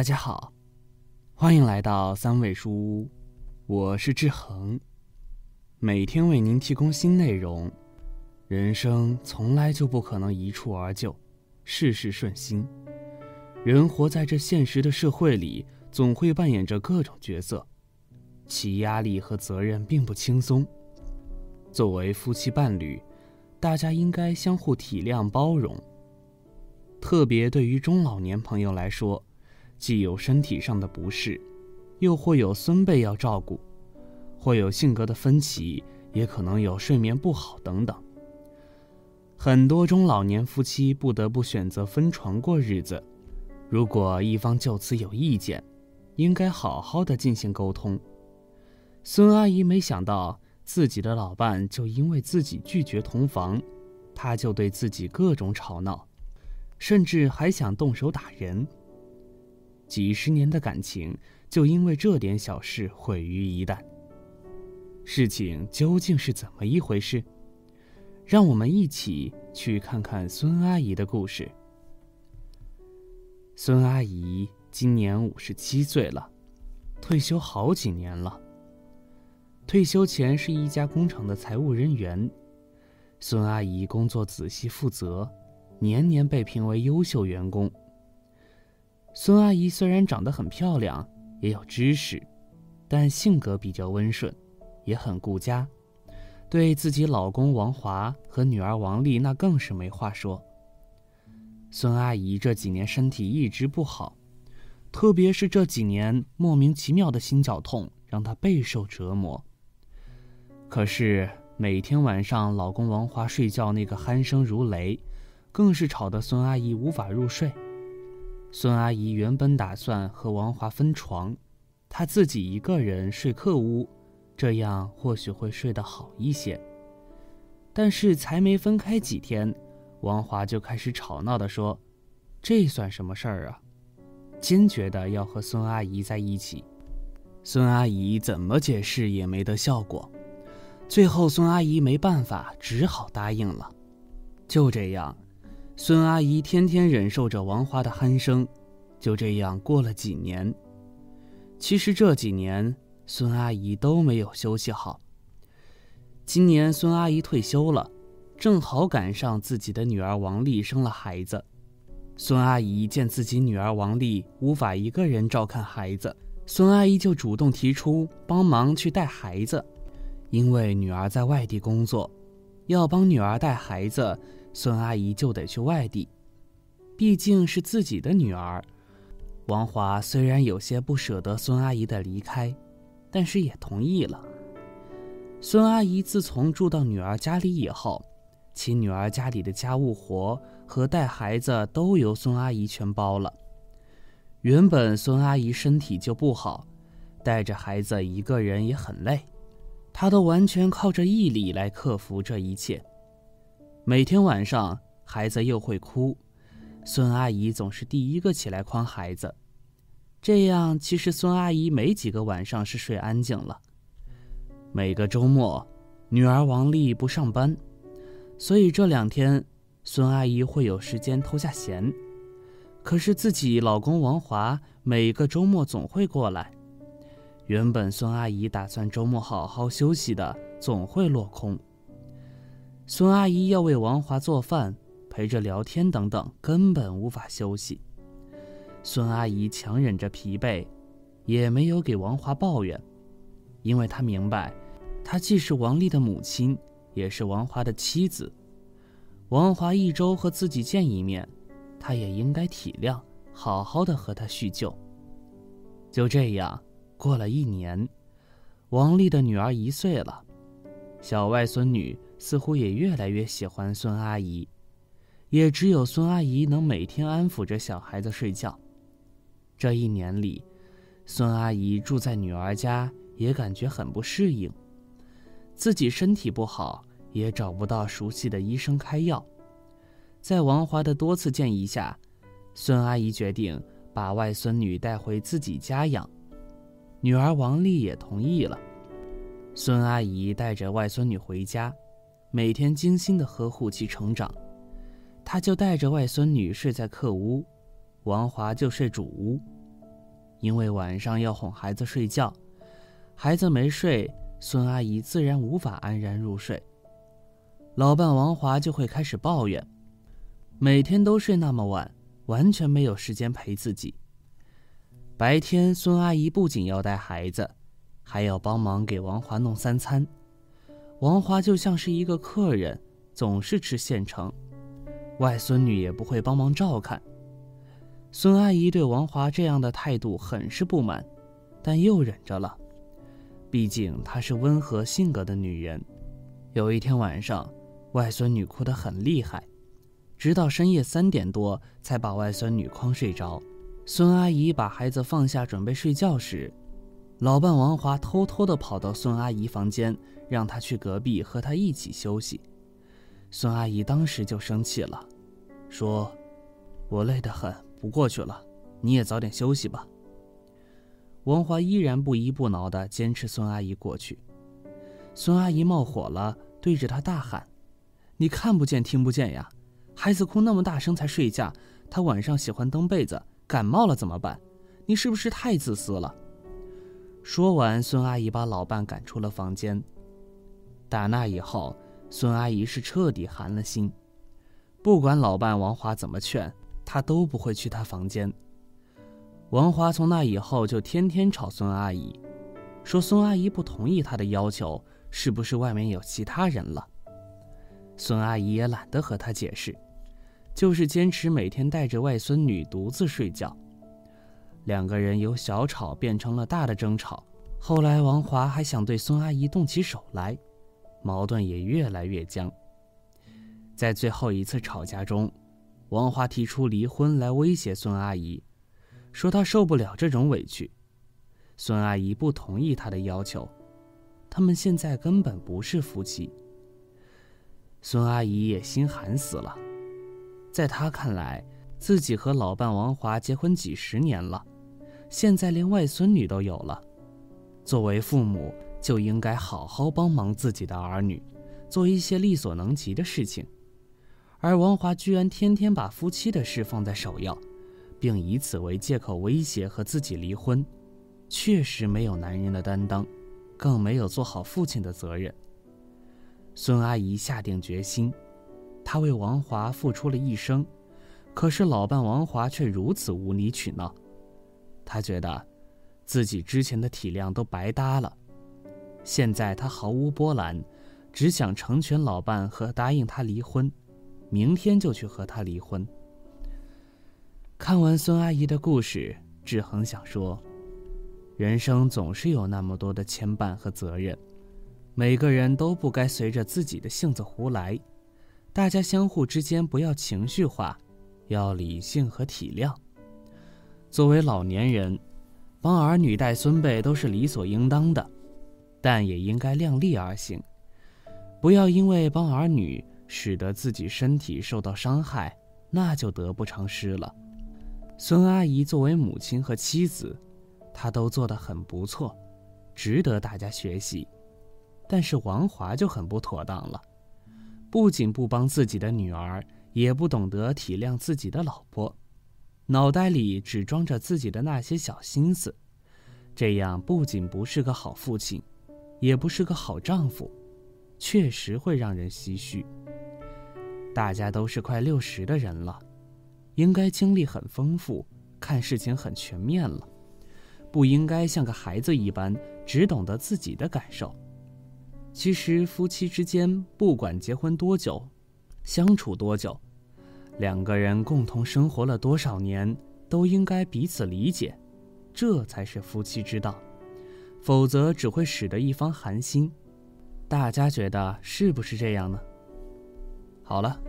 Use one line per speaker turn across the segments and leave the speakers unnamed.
大家好，欢迎来到三味书屋，我是志恒，每天为您提供新内容。人生从来就不可能一蹴而就，事事顺心。人活在这现实的社会里，总会扮演着各种角色，其压力和责任并不轻松。作为夫妻伴侣，大家应该相互体谅包容。特别对于中老年朋友来说，既有身体上的不适，又或有孙辈要照顾，或有性格的分歧，也可能有睡眠不好等等。很多中老年夫妻不得不选择分床过日子。如果一方就此有意见，应该好好的进行沟通。孙阿姨没想到自己的老伴就因为自己拒绝同房，他就对自己各种吵闹。甚至还想动手打人。几十年的感情就因为这点小事毁于一旦。事情究竟是怎么一回事？让我们一起去看看孙阿姨的故事。孙阿姨今年五十七岁了，退休好几年了。退休前是一家工厂的财务人员。孙阿姨工作仔细负责。年年被评为优秀员工。孙阿姨虽然长得很漂亮，也有知识，但性格比较温顺，也很顾家，对自己老公王华和女儿王丽那更是没话说。孙阿姨这几年身体一直不好，特别是这几年莫名其妙的心绞痛让她备受折磨。可是每天晚上老公王华睡觉那个鼾声如雷。更是吵得孙阿姨无法入睡。孙阿姨原本打算和王华分床，她自己一个人睡客屋，这样或许会睡得好一些。但是才没分开几天，王华就开始吵闹地说：“这算什么事儿啊？”坚决的要和孙阿姨在一起。孙阿姨怎么解释也没得效果，最后孙阿姨没办法，只好答应了。就这样。孙阿姨天天忍受着王华的鼾声，就这样过了几年。其实这几年，孙阿姨都没有休息好。今年孙阿姨退休了，正好赶上自己的女儿王丽生了孩子。孙阿姨见自己女儿王丽无法一个人照看孩子，孙阿姨就主动提出帮忙去带孩子，因为女儿在外地工作，要帮女儿带孩子。孙阿姨就得去外地，毕竟是自己的女儿。王华虽然有些不舍得孙阿姨的离开，但是也同意了。孙阿姨自从住到女儿家里以后，其女儿家里的家务活和带孩子都由孙阿姨全包了。原本孙阿姨身体就不好，带着孩子一个人也很累，她都完全靠着毅力来克服这一切。每天晚上，孩子又会哭，孙阿姨总是第一个起来宽孩子。这样，其实孙阿姨没几个晚上是睡安静了。每个周末，女儿王丽不上班，所以这两天，孙阿姨会有时间偷下闲。可是自己老公王华每个周末总会过来，原本孙阿姨打算周末好好休息的，总会落空。孙阿姨要为王华做饭、陪着聊天等等，根本无法休息。孙阿姨强忍着疲惫，也没有给王华抱怨，因为她明白，她既是王丽的母亲，也是王华的妻子。王华一周和自己见一面，她也应该体谅，好好的和他叙旧。就这样过了一年，王丽的女儿一岁了，小外孙女。似乎也越来越喜欢孙阿姨，也只有孙阿姨能每天安抚着小孩子睡觉。这一年里，孙阿姨住在女儿家也感觉很不适应，自己身体不好，也找不到熟悉的医生开药。在王华的多次建议下，孙阿姨决定把外孙女带回自己家养，女儿王丽也同意了。孙阿姨带着外孙女回家。每天精心的呵护其成长，他就带着外孙女睡在客屋，王华就睡主屋。因为晚上要哄孩子睡觉，孩子没睡，孙阿姨自然无法安然入睡。老伴王华就会开始抱怨，每天都睡那么晚，完全没有时间陪自己。白天，孙阿姨不仅要带孩子，还要帮忙给王华弄三餐。王华就像是一个客人，总是吃现成，外孙女也不会帮忙照看。孙阿姨对王华这样的态度很是不满，但又忍着了，毕竟她是温和性格的女人。有一天晚上，外孙女哭得很厉害，直到深夜三点多才把外孙女诓睡着。孙阿姨把孩子放下准备睡觉时，老伴王华偷偷地跑到孙阿姨房间，让她去隔壁和她一起休息。孙阿姨当时就生气了，说：“我累得很。”不过去了，你也早点休息吧。王华依然不依不挠的坚持孙阿姨过去。孙阿姨冒火了，对着他大喊：“你看不见听不见呀？孩子哭那么大声才睡觉，他晚上喜欢蹬被子，感冒了怎么办？你是不是太自私了？”说完，孙阿姨把老伴赶出了房间。打那以后，孙阿姨是彻底寒了心，不管老伴王华怎么劝。她都不会去他房间。王华从那以后就天天吵孙阿姨，说孙阿姨不同意他的要求，是不是外面有其他人了？孙阿姨也懒得和他解释，就是坚持每天带着外孙女独自睡觉。两个人由小吵变成了大的争吵，后来王华还想对孙阿姨动起手来，矛盾也越来越僵。在最后一次吵架中。王华提出离婚来威胁孙阿姨，说他受不了这种委屈。孙阿姨不同意他的要求，他们现在根本不是夫妻。孙阿姨也心寒死了，在她看来，自己和老伴王华结婚几十年了，现在连外孙女都有了，作为父母就应该好好帮忙自己的儿女，做一些力所能及的事情。而王华居然天天把夫妻的事放在首要，并以此为借口威胁和自己离婚，确实没有男人的担当，更没有做好父亲的责任。孙阿姨下定决心，她为王华付出了一生，可是老伴王华却如此无理取闹，她觉得自己之前的体谅都白搭了，现在她毫无波澜，只想成全老伴和答应他离婚。明天就去和他离婚。看完孙阿姨的故事，志恒想说：人生总是有那么多的牵绊和责任，每个人都不该随着自己的性子胡来。大家相互之间不要情绪化，要理性和体谅。作为老年人，帮儿女带孙辈都是理所应当的，但也应该量力而行，不要因为帮儿女。使得自己身体受到伤害，那就得不偿失了。孙阿姨作为母亲和妻子，她都做得很不错，值得大家学习。但是王华就很不妥当了，不仅不帮自己的女儿，也不懂得体谅自己的老婆，脑袋里只装着自己的那些小心思，这样不仅不是个好父亲，也不是个好丈夫，确实会让人唏嘘。大家都是快六十的人了，应该经历很丰富，看事情很全面了，不应该像个孩子一般，只懂得自己的感受。其实夫妻之间，不管结婚多久，相处多久，两个人共同生活了多少年，都应该彼此理解，这才是夫妻之道。否则只会使得一方寒心。大家觉得是不是这样呢？好了，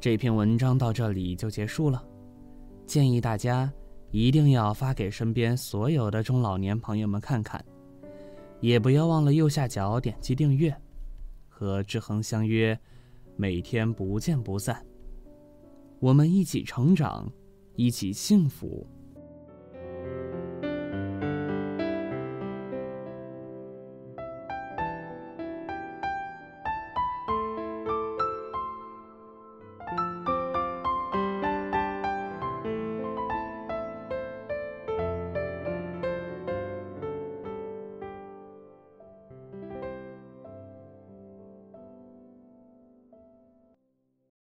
这篇文章到这里就结束了。建议大家一定要发给身边所有的中老年朋友们看看，也不要忘了右下角点击订阅，和志恒相约，每天不见不散。我们一起成长，一起幸福。